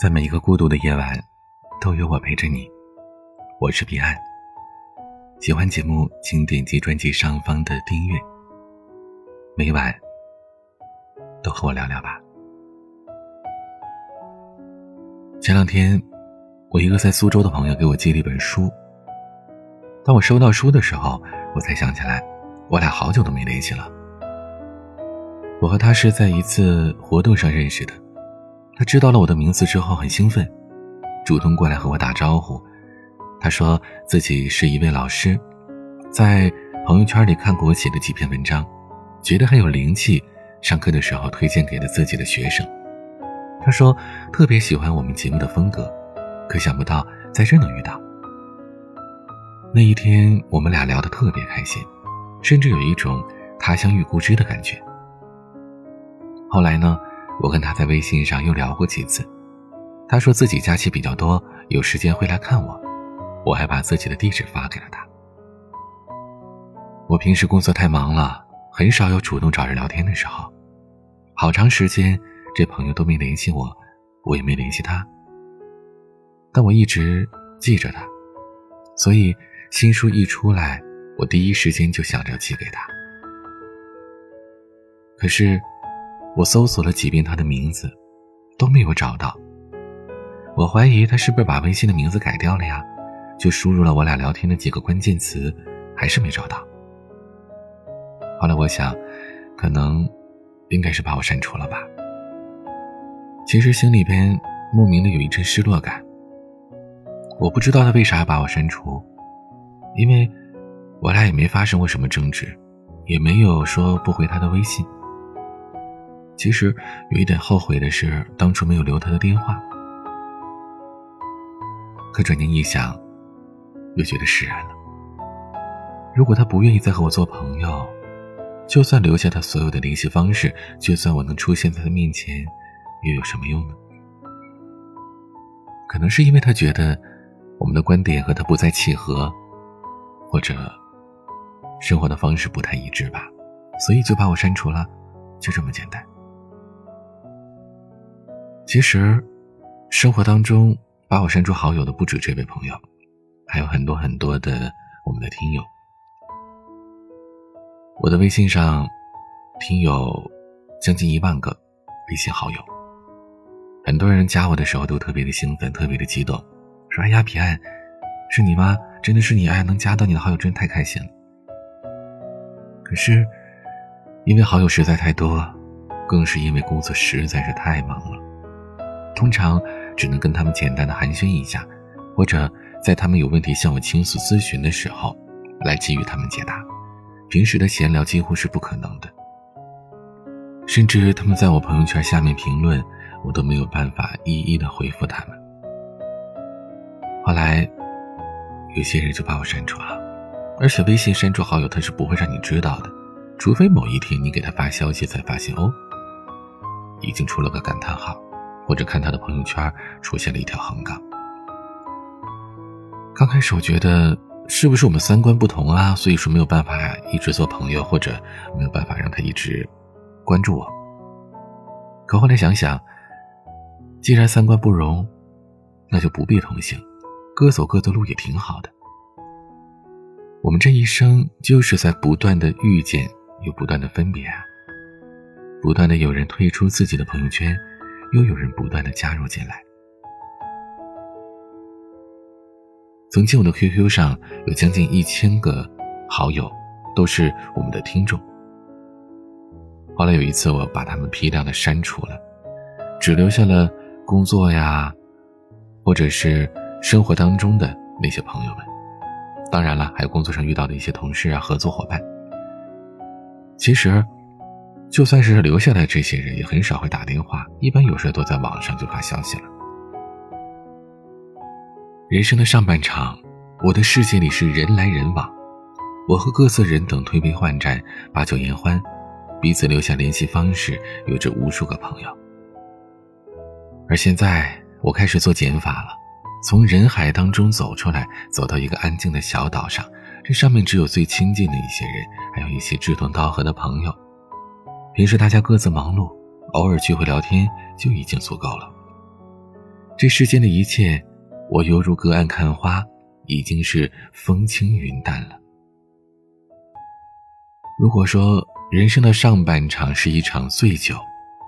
在每一个孤独的夜晚，都有我陪着你。我是彼岸。喜欢节目，请点击专辑上方的订阅。每晚都和我聊聊吧。前两天，我一个在苏州的朋友给我寄了一本书。当我收到书的时候，我才想起来，我俩好久都没联系了。我和他是在一次活动上认识的。他知道了我的名字之后很兴奋，主动过来和我打招呼。他说自己是一位老师，在朋友圈里看过我写的几篇文章，觉得很有灵气，上课的时候推荐给了自己的学生。他说特别喜欢我们节目的风格，可想不到在这能遇到。那一天我们俩聊得特别开心，甚至有一种他乡遇故知的感觉。后来呢？我跟他在微信上又聊过几次，他说自己假期比较多，有时间会来看我，我还把自己的地址发给了他。我平时工作太忙了，很少有主动找人聊天的时候，好长时间这朋友都没联系我，我也没联系他。但我一直记着他，所以新书一出来，我第一时间就想着寄给他。可是。我搜索了几遍他的名字，都没有找到。我怀疑他是不是把微信的名字改掉了呀？就输入了我俩聊天的几个关键词，还是没找到。后来我想，可能应该是把我删除了吧。其实心里边莫名的有一阵失落感。我不知道他为啥要把我删除，因为我俩也没发生过什么争执，也没有说不回他的微信。其实有一点后悔的是，当初没有留他的电话。可转念一想，又觉得释然了。如果他不愿意再和我做朋友，就算留下他所有的联系方式，就算我能出现在他面前，又有什么用呢？可能是因为他觉得我们的观点和他不再契合，或者生活的方式不太一致吧，所以就把我删除了，就这么简单。其实，生活当中把我删除好友的不止这位朋友，还有很多很多的我们的听友。我的微信上，听友将近一万个微信好友。很多人加我的时候都特别的兴奋，特别的激动，说：“哎呀，彼岸，是你吗？真的是你！哎，能加到你的好友真太开心了。”可是，因为好友实在太多，更是因为工作实在是太忙了。通常只能跟他们简单的寒暄一下，或者在他们有问题向我倾诉咨询的时候，来给予他们解答。平时的闲聊几乎是不可能的，甚至他们在我朋友圈下面评论，我都没有办法一一的回复他们。后来，有些人就把我删除了，而且微信删除好友他是不会让你知道的，除非某一天你给他发消息才发现哦，已经出了个感叹号。或者看他的朋友圈出现了一条横杠。刚开始我觉得是不是我们三观不同啊，所以说没有办法一直做朋友，或者没有办法让他一直关注我。可后来想想，既然三观不容，那就不必同行，各走各的路也挺好的。我们这一生就是在不断的遇见，又不断的分别啊，不断的有人退出自己的朋友圈。又有人不断的加入进来。曾经我的 QQ 上有将近一千个好友，都是我们的听众。后来有一次，我把他们批量的删除了，只留下了工作呀，或者是生活当中的那些朋友们。当然了，还有工作上遇到的一些同事啊、合作伙伴。其实。就算是留下来这些人，也很少会打电话，一般有时都在网上就发消息了。人生的上半场，我的世界里是人来人往，我和各色人等推杯换盏，把酒言欢，彼此留下联系方式，有着无数个朋友。而现在，我开始做减法了，从人海当中走出来，走到一个安静的小岛上，这上面只有最亲近的一些人，还有一些志同道合的朋友。平时大家各自忙碌，偶尔聚会聊天就已经足够了。这世间的一切，我犹如隔岸看花，已经是风轻云淡了。如果说人生的上半场是一场醉酒，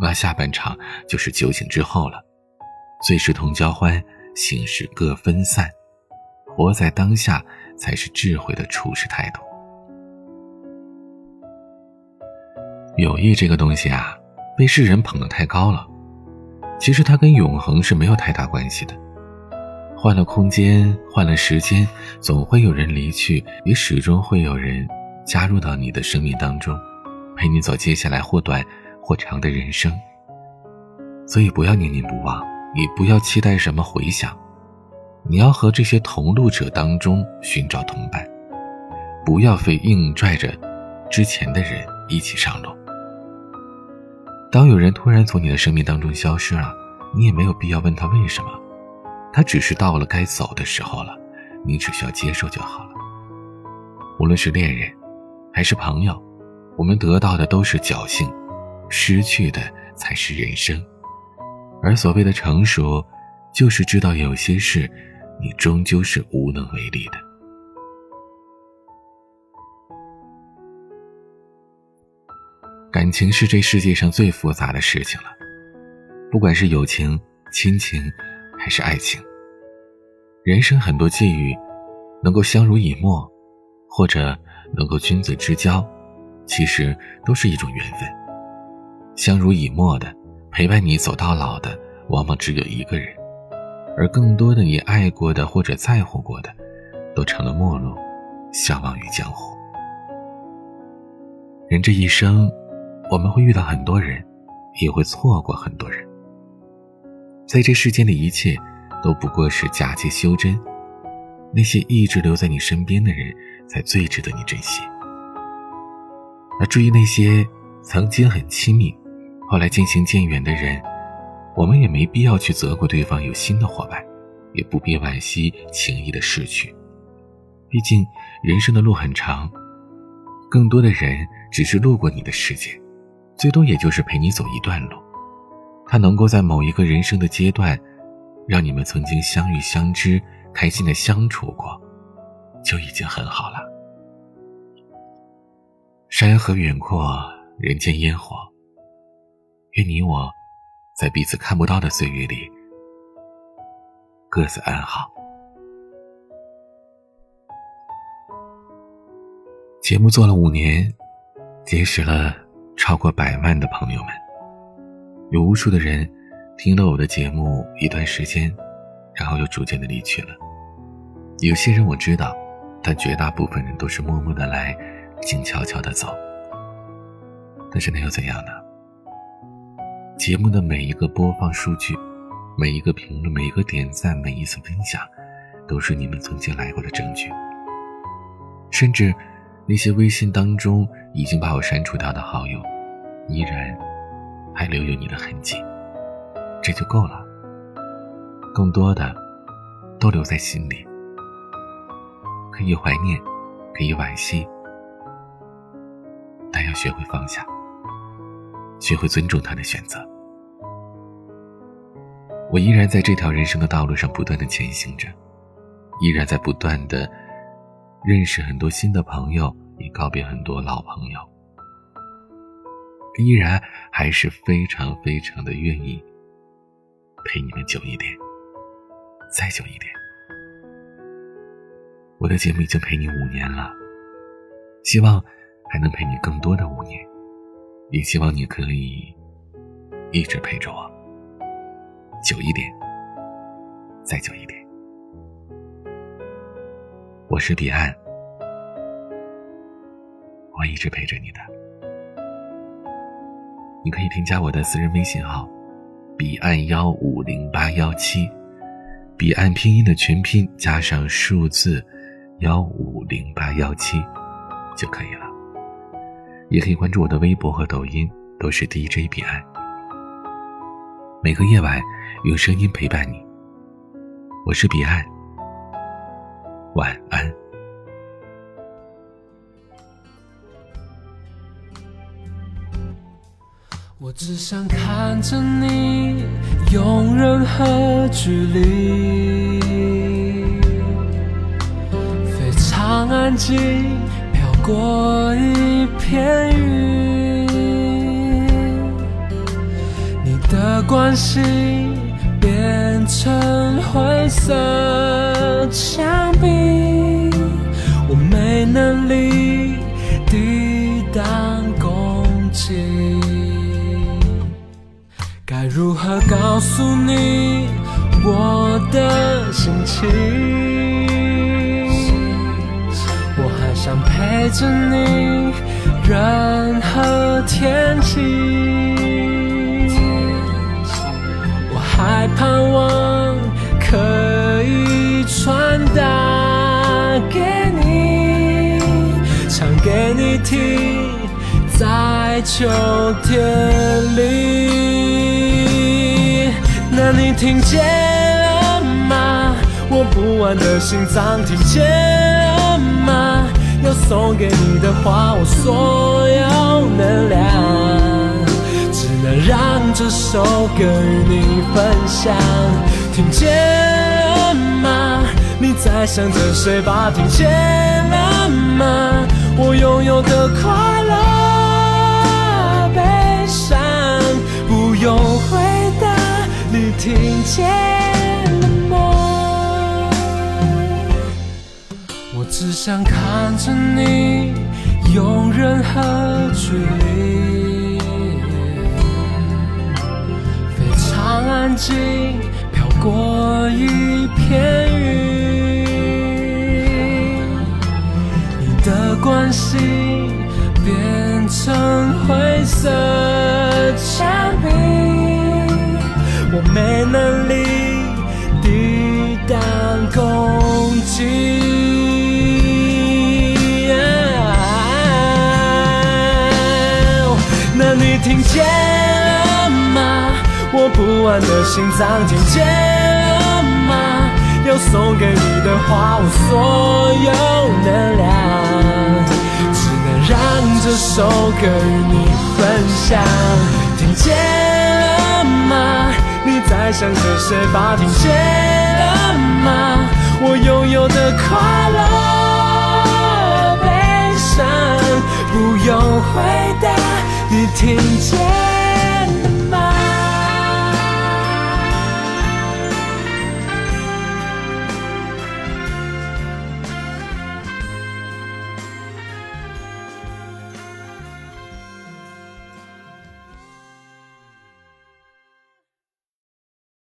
那下半场就是酒醒之后了。醉时同交欢，醒时各分散。活在当下，才是智慧的处事态度。友谊这个东西啊，被世人捧得太高了。其实它跟永恒是没有太大关系的。换了空间，换了时间，总会有人离去，也始终会有人加入到你的生命当中，陪你走接下来或短或长的人生。所以不要念念不忘，也不要期待什么回响。你要和这些同路者当中寻找同伴，不要非硬拽着之前的人一起上路。当有人突然从你的生命当中消失了，你也没有必要问他为什么，他只是到了该走的时候了，你只需要接受就好了。无论是恋人，还是朋友，我们得到的都是侥幸，失去的才是人生。而所谓的成熟，就是知道有些事，你终究是无能为力的。感情是这世界上最复杂的事情了，不管是友情、亲情，还是爱情。人生很多际遇，能够相濡以沫，或者能够君子之交，其实都是一种缘分。相濡以沫的，陪伴你走到老的，往往只有一个人，而更多的你爱过的或者在乎过的，都成了陌路，相忘于江湖。人这一生。我们会遇到很多人，也会错过很多人。在这世间的一切，都不过是假借修真。那些一直留在你身边的人，才最值得你珍惜。而至于那些曾经很亲密，后来渐行渐远的人，我们也没必要去责怪对方有新的伙伴，也不必惋惜情谊的逝去。毕竟人生的路很长，更多的人只是路过你的世界。最多也就是陪你走一段路，他能够在某一个人生的阶段，让你们曾经相遇相知、开心的相处过，就已经很好了。山河远阔，人间烟火。愿你我，在彼此看不到的岁月里，各自安好。节目做了五年，结识了。超过百万的朋友们，有无数的人听了我的节目一段时间，然后又逐渐的离去了。有些人我知道，但绝大部分人都是默默的来，静悄悄的走。但是那又怎样呢？节目的每一个播放数据，每一个评论，每一个点赞，每一次分享，都是你们曾经来过的证据。甚至。那些微信当中已经把我删除掉的好友，依然还留有你的痕迹，这就够了。更多的都留在心里，可以怀念，可以惋惜，但要学会放下，学会尊重他的选择。我依然在这条人生的道路上不断的前行着，依然在不断的。认识很多新的朋友，也告别很多老朋友，依然还是非常非常的愿意陪你们久一点，再久一点。我的节目已经陪你五年了，希望还能陪你更多的五年，也希望你可以一直陪着我，久一点，再久一点。我是彼岸，我一直陪着你的。你可以添加我的私人微信号：彼岸幺五零八幺七，彼岸拼音的全拼加上数字幺五零八幺七就可以了。也可以关注我的微博和抖音，都是 DJ 彼岸。每个夜晚用声音陪伴你，我是彼岸。晚安。我只想看着你用任何距离，非常安静，飘过一片云。你的关心变成灰色墙壁，我没能力抵挡攻击。如何告诉你我的心情？我还想陪着你，任何天气。我还盼望可以传达给你，唱给你听，在秋天里。你听见了吗？我不安的心脏听见了吗？要送给你的话，我所有能量，只能让这首歌与你分享。听见了吗？你在想着谁吧？听见了吗？我拥有的快听见了吗？我只想看着你，用任何距离，非常安静，飘过一片云。你的关心变成灰色我没能力抵挡攻击。那你听见了吗？我不安的心脏听见了吗？要送给你的话，我所有能量，只能让这首歌与你分享。听见？你在想着谁吧？听见了吗？我拥有的快乐、悲伤，不用回答，你听见。